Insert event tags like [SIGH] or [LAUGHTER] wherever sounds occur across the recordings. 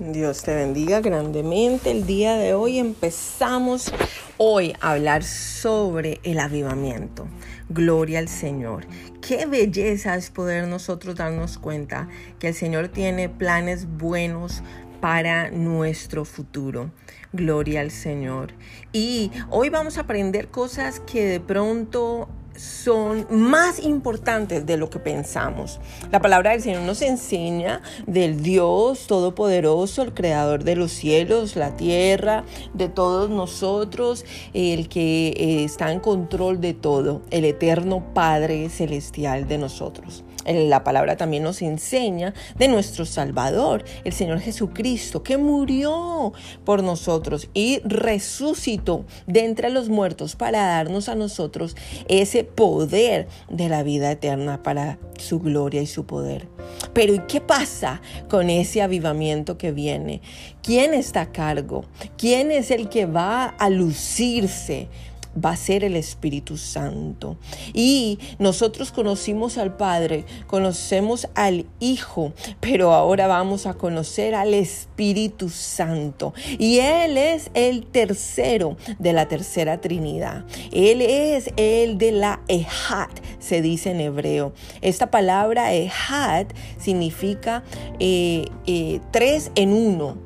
Dios te bendiga grandemente. El día de hoy empezamos hoy a hablar sobre el avivamiento. Gloria al Señor. Qué belleza es poder nosotros darnos cuenta que el Señor tiene planes buenos para nuestro futuro. Gloria al Señor. Y hoy vamos a aprender cosas que de pronto son más importantes de lo que pensamos. La palabra del Señor nos enseña del Dios Todopoderoso, el Creador de los cielos, la tierra, de todos nosotros, el que eh, está en control de todo, el eterno Padre Celestial de nosotros. La palabra también nos enseña de nuestro Salvador, el Señor Jesucristo, que murió por nosotros y resucitó de entre los muertos para darnos a nosotros ese poder de la vida eterna para su gloria y su poder. Pero ¿y qué pasa con ese avivamiento que viene? ¿Quién está a cargo? ¿Quién es el que va a lucirse? Va a ser el Espíritu Santo. Y nosotros conocimos al Padre, conocemos al Hijo, pero ahora vamos a conocer al Espíritu Santo. Y Él es el tercero de la tercera Trinidad. Él es el de la Ejat, se dice en hebreo. Esta palabra Ejat significa eh, eh, tres en uno.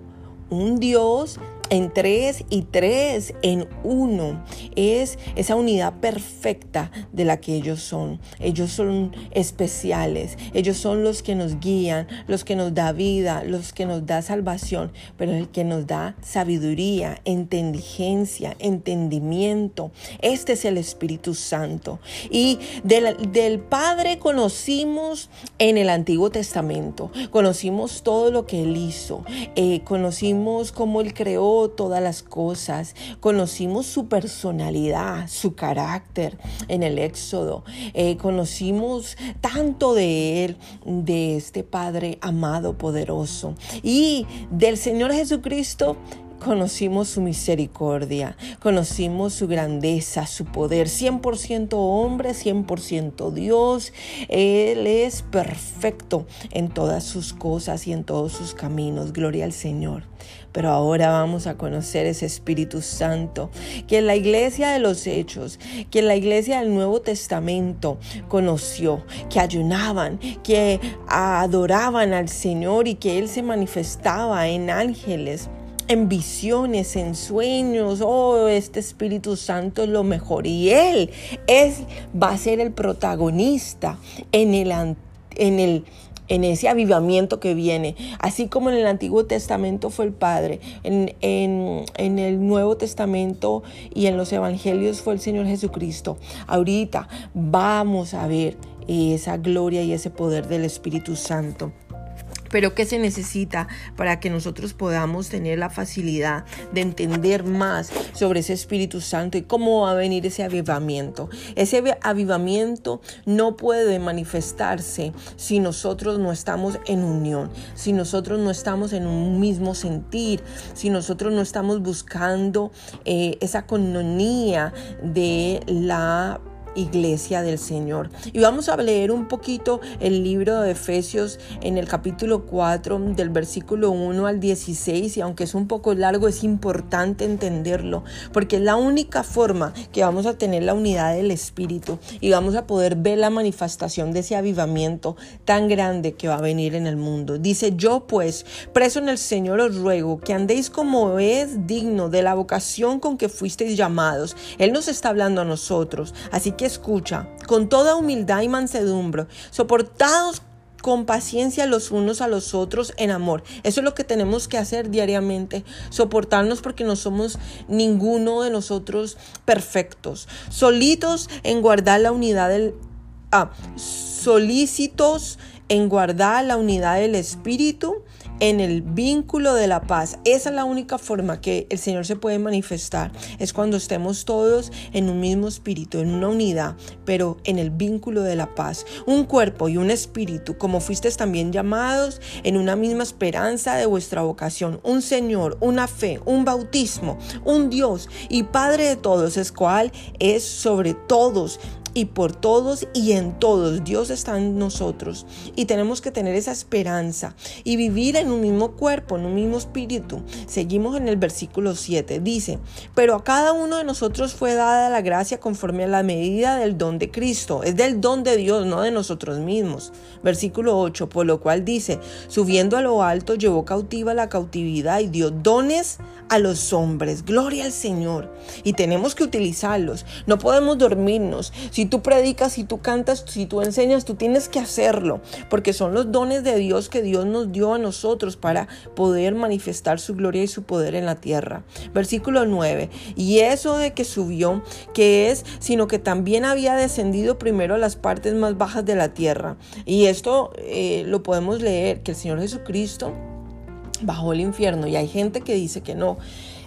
Un Dios en tres y tres en uno. Es esa unidad perfecta de la que ellos son. Ellos son especiales. Ellos son los que nos guían, los que nos da vida, los que nos da salvación, pero el que nos da sabiduría, inteligencia, entendimiento. Este es el Espíritu Santo. Y del, Padre conocimos en el Antiguo Testamento. Conocimos todo lo que Él hizo. Eh, conocimos cómo Él creó todas las cosas, conocimos su personalidad, su carácter en el Éxodo, eh, conocimos tanto de Él, de este Padre amado, poderoso, y del Señor Jesucristo conocimos su misericordia, conocimos su grandeza, su poder, 100% hombre, 100% Dios. Él es perfecto en todas sus cosas y en todos sus caminos. Gloria al Señor. Pero ahora vamos a conocer ese Espíritu Santo que en la iglesia de los Hechos, que en la iglesia del Nuevo Testamento conoció, que ayunaban, que adoraban al Señor y que Él se manifestaba en ángeles en visiones, en sueños, oh, este Espíritu Santo es lo mejor y Él es, va a ser el protagonista en el, en el en ese avivamiento que viene. Así como en el Antiguo Testamento fue el Padre, en, en, en, el Nuevo Testamento y en los Evangelios fue el Señor Jesucristo. Ahorita vamos a ver esa gloria y ese poder del Espíritu Santo. Pero ¿qué se necesita para que nosotros podamos tener la facilidad de entender más sobre ese Espíritu Santo y cómo va a venir ese avivamiento? Ese avivamiento no puede manifestarse si nosotros no estamos en unión, si nosotros no estamos en un mismo sentir, si nosotros no estamos buscando eh, esa cononía de la iglesia del Señor. Y vamos a leer un poquito el libro de Efesios en el capítulo 4 del versículo 1 al 16 y aunque es un poco largo es importante entenderlo porque es la única forma que vamos a tener la unidad del Espíritu y vamos a poder ver la manifestación de ese avivamiento tan grande que va a venir en el mundo. Dice, yo pues, preso en el Señor, os ruego que andéis como es digno de la vocación con que fuisteis llamados. Él nos está hablando a nosotros, así que escucha, con toda humildad y mansedumbre, soportados con paciencia los unos a los otros en amor. Eso es lo que tenemos que hacer diariamente, soportarnos porque no somos ninguno de nosotros perfectos, solitos en guardar la unidad del... Ah, solícitos en guardar la unidad del espíritu en el vínculo de la paz. Esa es la única forma que el Señor se puede manifestar. Es cuando estemos todos en un mismo espíritu, en una unidad, pero en el vínculo de la paz. Un cuerpo y un espíritu, como fuisteis también llamados en una misma esperanza de vuestra vocación. Un Señor, una fe, un bautismo, un Dios y Padre de todos, es cual es sobre todos y por todos y en todos. Dios está en nosotros y tenemos que tener esa esperanza y vivir en un mismo cuerpo, en un mismo espíritu. Seguimos en el versículo 7. Dice, pero a cada uno de nosotros fue dada la gracia conforme a la medida del don de Cristo. Es del don de Dios, no de nosotros mismos. Versículo 8, por lo cual dice, subiendo a lo alto, llevó cautiva la cautividad y dio dones a los hombres. Gloria al Señor. Y tenemos que utilizarlos. No podemos dormirnos. Si tú predicas, si tú cantas, si tú enseñas, tú tienes que hacerlo. Porque son los dones de Dios que Dios nos dio a nosotros para poder manifestar su gloria y su poder en la tierra. Versículo 9. Y eso de que subió, que es, sino que también había descendido primero a las partes más bajas de la tierra. Y esto eh, lo podemos leer, que el Señor Jesucristo bajó el infierno y hay gente que dice que no.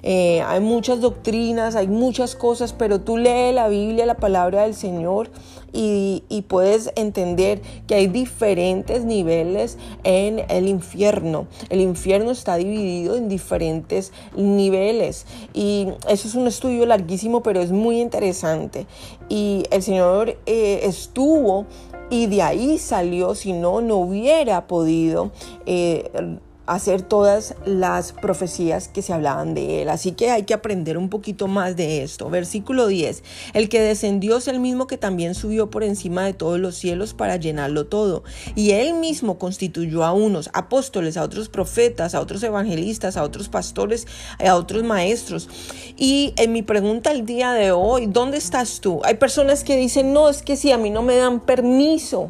Eh, hay muchas doctrinas, hay muchas cosas, pero tú lees la Biblia, la palabra del Señor y, y, puedes entender que hay diferentes niveles en el infierno. El infierno está dividido en diferentes niveles y eso es un estudio larguísimo, pero es muy interesante. Y el Señor eh, estuvo y de ahí salió, si no, no hubiera podido eh, hacer todas las profecías que se hablaban de él. Así que hay que aprender un poquito más de esto. Versículo 10. El que descendió es el mismo que también subió por encima de todos los cielos para llenarlo todo. Y él mismo constituyó a unos apóstoles, a otros profetas, a otros evangelistas, a otros pastores, a otros maestros. Y en mi pregunta el día de hoy, ¿dónde estás tú? Hay personas que dicen, no, es que si a mí no me dan permiso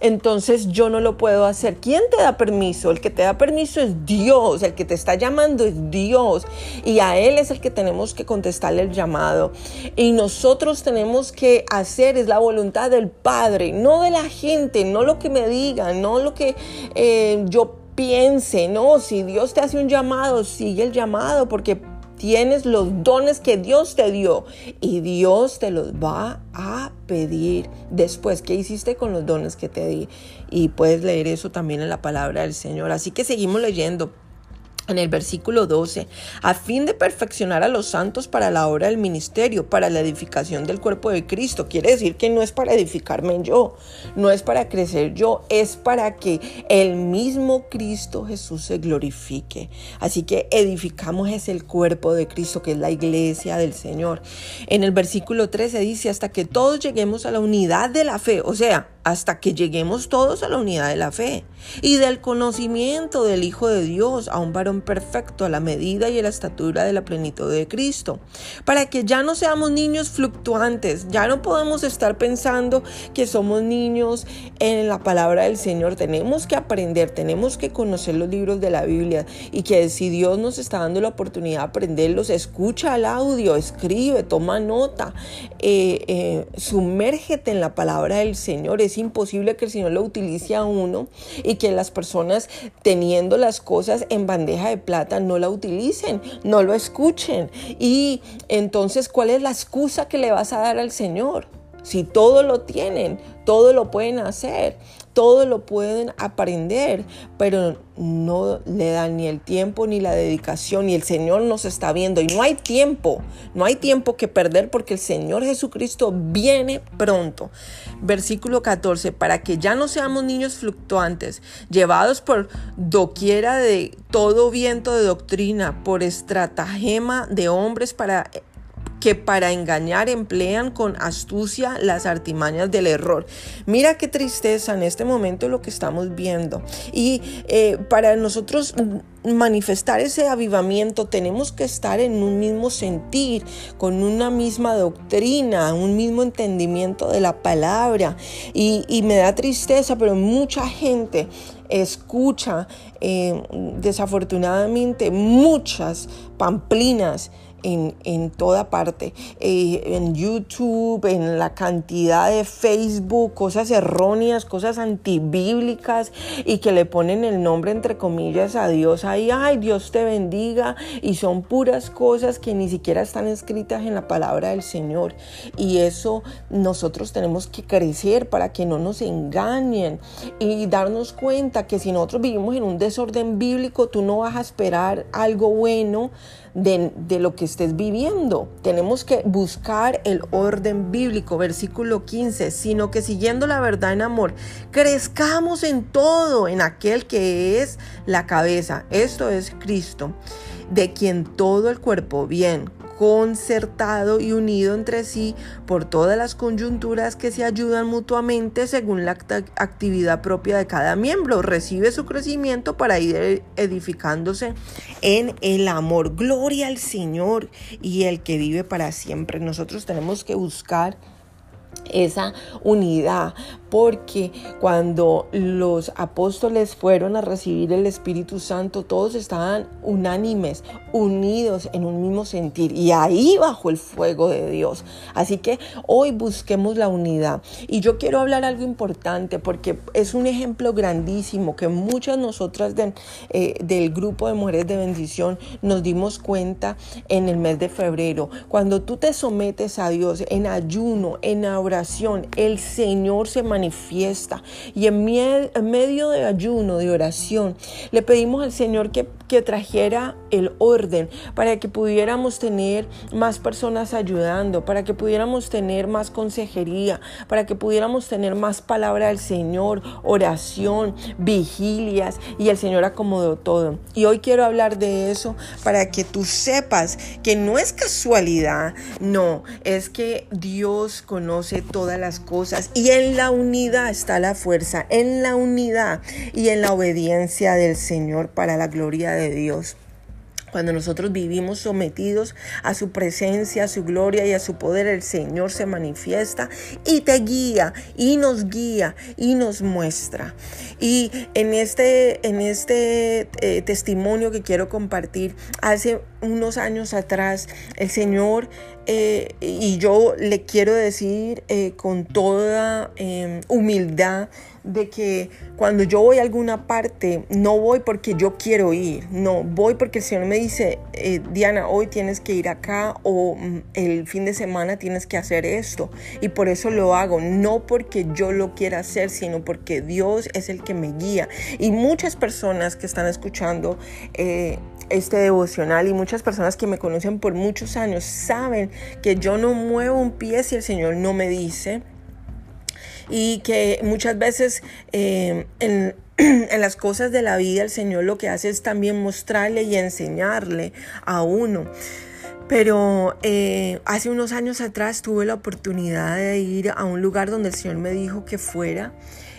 entonces yo no lo puedo hacer. ¿Quién te da permiso? El que te da permiso es Dios, el que te está llamando es Dios y a Él es el que tenemos que contestarle el llamado. Y nosotros tenemos que hacer es la voluntad del Padre, no de la gente, no lo que me digan, no lo que eh, yo piense, no, si Dios te hace un llamado, sigue el llamado porque tienes los dones que Dios te dio y Dios te los va a pedir después. ¿Qué hiciste con los dones que te di? Y puedes leer eso también en la palabra del Señor. Así que seguimos leyendo en el versículo 12, a fin de perfeccionar a los santos para la obra del ministerio, para la edificación del cuerpo de Cristo. Quiere decir que no es para edificarme yo, no es para crecer yo, es para que el mismo Cristo Jesús se glorifique. Así que edificamos es el cuerpo de Cristo, que es la iglesia del Señor. En el versículo 13 dice, hasta que todos lleguemos a la unidad de la fe, o sea, hasta que lleguemos todos a la unidad de la fe y del conocimiento del Hijo de Dios, a un varón perfecto, a la medida y a la estatura de la plenitud de Cristo, para que ya no seamos niños fluctuantes, ya no podemos estar pensando que somos niños en la palabra del Señor, tenemos que aprender, tenemos que conocer los libros de la Biblia y que si Dios nos está dando la oportunidad de aprenderlos, escucha el audio, escribe, toma nota, eh, eh, sumérgete en la palabra del Señor, es imposible que el Señor lo utilice a uno y que las personas teniendo las cosas en bandeja de plata no la utilicen, no lo escuchen. Y entonces, ¿cuál es la excusa que le vas a dar al Señor? Si todo lo tienen, todo lo pueden hacer, todo lo pueden aprender, pero no le dan ni el tiempo ni la dedicación y el Señor nos está viendo y no hay tiempo, no hay tiempo que perder porque el Señor Jesucristo viene pronto. Versículo 14, para que ya no seamos niños fluctuantes, llevados por doquiera de todo viento de doctrina, por estratagema de hombres para que para engañar emplean con astucia las artimañas del error. Mira qué tristeza en este momento lo que estamos viendo. Y eh, para nosotros manifestar ese avivamiento tenemos que estar en un mismo sentir, con una misma doctrina, un mismo entendimiento de la palabra. Y, me da tristeza, pero mucha gente escucha eh, desafortunadamente muchas pamplinas en, toda parte, eh, en YouTube, en la cantidad de Facebook, cosas erróneas, cosas antibíblicas y que le ponen el nombre entre comillas a Dios ahí, ay, Dios te bendiga y son puras cosas que ni siquiera están escritas en la palabra del Señor. Y eso nosotros tenemos que crecer para que no nos engañen y darnos cuenta que si nosotros vivimos en un desorden bíblico, tú no vas a esperar algo bueno de, lo que estés viviendo. Tenemos que buscar el orden bíblico, versículo 15, sino que siguiendo la verdad en amor, crezcamos en todo, en aquel que es la cabeza. Esto es Cristo, de quien todo el cuerpo bien concertado y unido entre sí por todas las coyunturas que se ayudan mutuamente según la actividad propia de cada miembro. Recibe su crecimiento para ir edificándose en el amor. Gloria al Señor y el que vive para siempre. Nosotros tenemos que buscar esa unidad, porque cuando los apóstoles fueron a recibir el Espíritu Santo, todos estaban unánimes, unidos en un mismo sentir, y ahí bajo el fuego de Dios. Así que hoy busquemos la unidad. Y yo quiero hablar algo importante, porque es un ejemplo grandísimo que muchas nosotras eh, del grupo de mujeres de bendición nos dimos cuenta en el mes de febrero. Cuando tú te sometes a Dios en ayuno, en oración, el Señor se manifiesta. Y en, medio de ayuno, de oración, le pedimos al Señor que, que trajera el orden para que pudiéramos tener más personas ayudando, para que pudiéramos tener más consejería, para que pudiéramos tener más palabra del Señor, oración, vigilias. Y el Señor acomodó todo. Y hoy quiero hablar de eso para que tú sepas que no es casualidad, no, es que Dios conoce todas las cosas y en la unidad está la fuerza, en la unidad y en la obediencia del Señor para la gloria de Dios. Cuando nosotros vivimos sometidos a su presencia, a su gloria y a su poder, el Señor se manifiesta y te guía y nos guía y nos muestra. Y en este, en este eh, testimonio que quiero compartir, hace unos años atrás, el Señor, eh, y yo le quiero decir eh, con toda em, humildad, de que cuando yo voy a alguna parte, no voy porque yo quiero ir, no, voy porque el Señor me dice, eh, Diana, hoy tienes que ir acá o mm, el fin de semana tienes que hacer esto. Y por eso lo hago, no porque yo lo quiera hacer, sino porque Dios es el que me guía. Y muchas personas que están escuchando este devocional y muchas personas que me conocen por muchos años saben que yo no muevo un pie si el Señor no me dice y que muchas veces eh, [CLEARS THROAT] en, las cosas de la vida el Señor lo que hace es también mostrarle y enseñarle a uno. Pero eh, hace unos años atrás tuve la oportunidad de ir a un lugar donde el Señor me dijo que fuera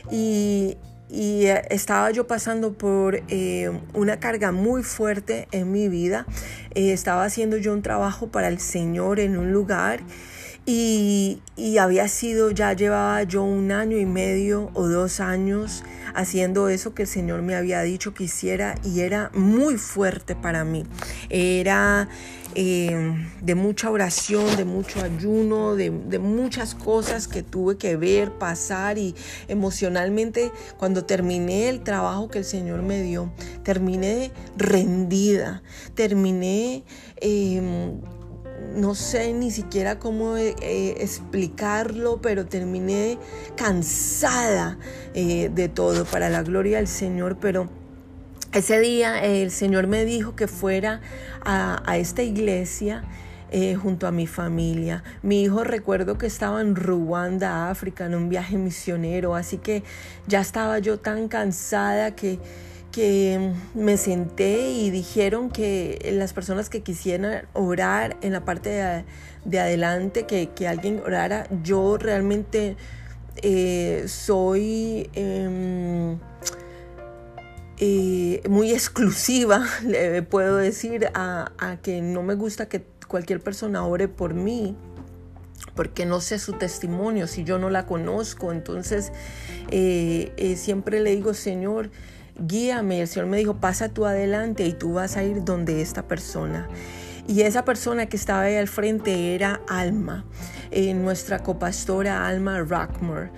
y eh, estaba yo pasando por eh, una carga muy fuerte en mi vida. Eh, estaba haciendo yo un trabajo para el Señor en un lugar y, había sido, ya llevaba yo un año y medio o dos años haciendo eso que el Señor me había dicho que hiciera y era muy fuerte para mí. Era eh, de mucha oración, de mucho ayuno, de, muchas cosas que tuve que ver, pasar y emocionalmente cuando terminé el trabajo que el Señor me dio, terminé rendida, terminé... Eh, no sé ni siquiera cómo eh, eh, explicarlo, pero terminé cansada eh, de todo para la gloria del Señor, pero ese día el Señor me dijo que fuera a, esta iglesia. junto a mi familia. Mi hijo recuerdo que estaba en Ruanda, África, en un viaje misionero, así que ya estaba yo tan cansada que que me senté y dijeron que las personas que quisieran orar en la parte de, adelante, que, alguien orara, yo realmente eh, soy em, eh, muy exclusiva, [LAUGHS] le puedo decir, a, que no me gusta que cualquier persona ore por mí porque no sé su testimonio, si yo no la conozco. Entonces, eh, siempre le digo, Señor, guíame. El Señor me dijo, pasa tú adelante y tú vas a ir donde esta persona. Y esa persona que estaba ahí al frente era Alma, eh, nuestra copastora Alma Rockmore.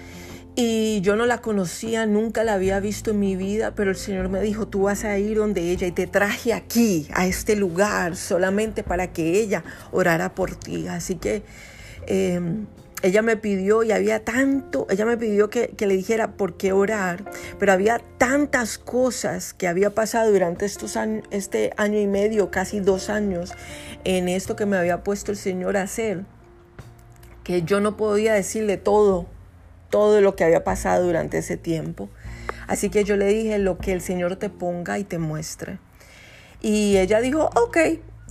Y yo no la conocía, nunca la había visto en mi vida, pero el Señor me dijo, tú vas a ir donde ella y te traje aquí, a este lugar, solamente para que ella orara por ti. Así que em, ella me pidió y había tanto, ella me pidió que, que, le dijera por qué orar, pero había tantas cosas que había pasado durante estos años, este año y medio, casi dos años, en esto que me había puesto el Señor a hacer, que yo no podía decirle todo, todo lo que había pasado durante ese tiempo. Así que yo le dije lo que el Señor te ponga y te muestre. Y ella dijo, ok,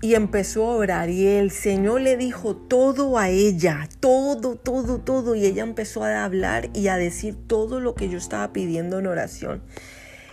y empezó a orar y el Señor le dijo todo a ella, todo, todo, todo. Y ella empezó a hablar y a decir todo lo que yo estaba pidiendo en oración.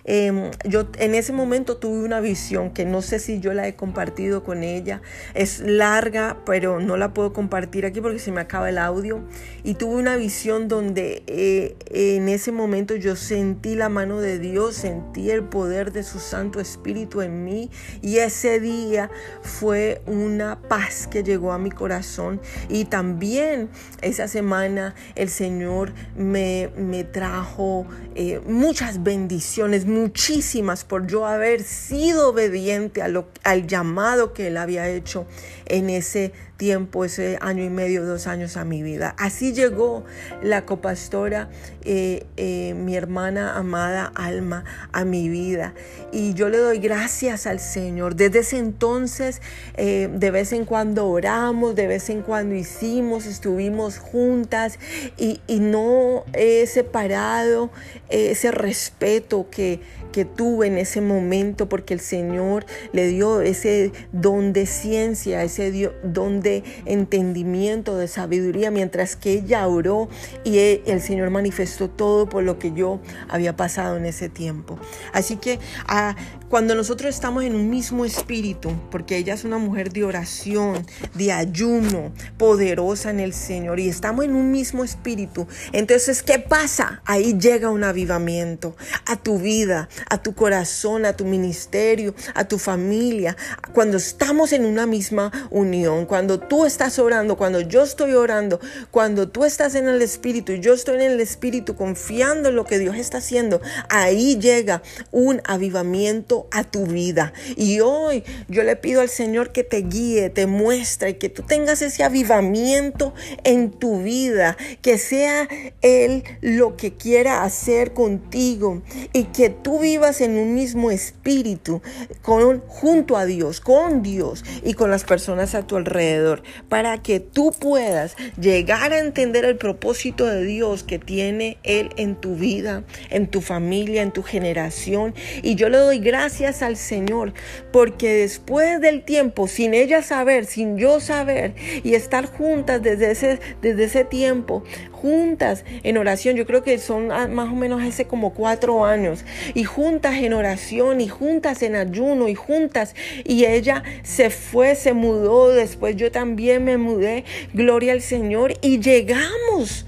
Em, yo en ese momento tuve una visión que no sé si yo la he compartido con ella. Es larga, pero no la puedo compartir aquí porque se me acaba el audio. Y tuve una visión donde eh, en ese momento yo sentí la mano de Dios, sentí el poder de su Santo Espíritu en mí. Y ese día fue una paz que llegó a mi corazón. Y también esa semana el Señor me, me trajo eh, muchas bendiciones muchísimas por yo haber sido obediente al llamado que Él había hecho en ese tiempo, ese año y medio, dos años a mi vida. Así llegó la copastora, eh, eh, mi hermana amada Alma, a mi vida. Y yo le doy gracias al Señor. Desde ese entonces, eh, de vez en cuando oramos, de vez en cuando hicimos, estuvimos juntas y, y no he separado ese respeto que, que tuve en ese momento porque el Señor le dio ese don de ciencia, ese don de entendimiento, de sabiduría, mientras que ella oró y e, el Señor manifestó todo por lo que yo había pasado en ese tiempo. Así que ah, cuando nosotros estamos en un mismo espíritu, porque ella es una mujer de oración, de ayuno, poderosa en el Señor, y estamos en un mismo espíritu, entonces, ¿qué pasa? Ahí llega un avivamiento a tu vida, a tu corazón, a tu ministerio, a tu familia. Cuando estamos en una misma unión, cuando tú estás orando, cuando yo estoy orando, cuando tú estás en el Espíritu y yo estoy en el Espíritu confiando en lo que Dios está haciendo, ahí llega un avivamiento a tu vida. Y hoy yo le pido al Señor que te guíe, te muestre, que tú tengas ese avivamiento en tu vida, que sea Él lo que quiera hacer contigo y que tú vivas en un mismo espíritu con, junto a Dios, con Dios y con las personas a tu alrededor, para que tú puedas llegar a entender el propósito de Dios que tiene Él en tu vida, en tu familia, en tu generación. Y yo le doy gracias al Señor, porque después del tiempo, sin ella saber, sin yo saber y estar juntas desde ese, desde ese tiempo, juntas en oración, yo creo que son más o menos hace como cuatro años, y juntas en oración, y juntas en ayuno, y juntas, y ella se fue, se mudó, después yo también me mudé, gloria al Señor, y llegamos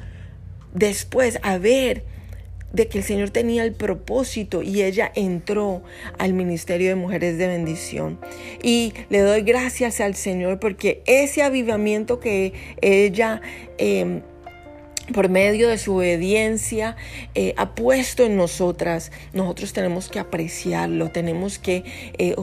después a ver de que el Señor tenía el propósito y ella entró al ministerio de mujeres de bendición. Y le doy gracias al Señor porque ese avivamiento que ella em, por medio de su obediencia eh, ha puesto en nosotras, nosotros tenemos que apreciarlo, tenemos que eh,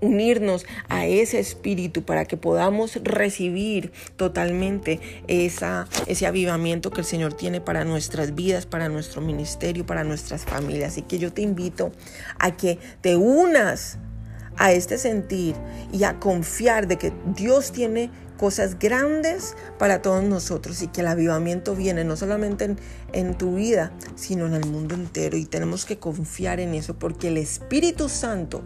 unirnos a ese espíritu para que podamos recibir totalmente esa, ese avivamiento que el Señor tiene para nuestras vidas, para nuestro ministerio, para nuestras familias. Así que yo te invito a que te unas a este sentir y a confiar de que Dios tiene cosas grandes para todos nosotros y que el avivamiento viene no solamente en, en, tu vida, sino en el mundo entero. Y tenemos que confiar en eso porque el Espíritu Santo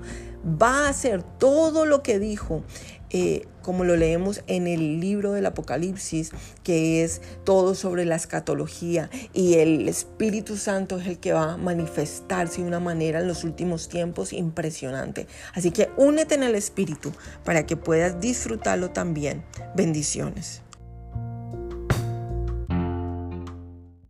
va a hacer todo lo que dijo eh, como lo leemos en el libro del Apocalipsis, que es todo sobre la escatología y el Espíritu Santo es el que va a manifestarse de una manera en los últimos tiempos impresionante. Así que únete en el Espíritu para que puedas disfrutarlo también. Bendiciones.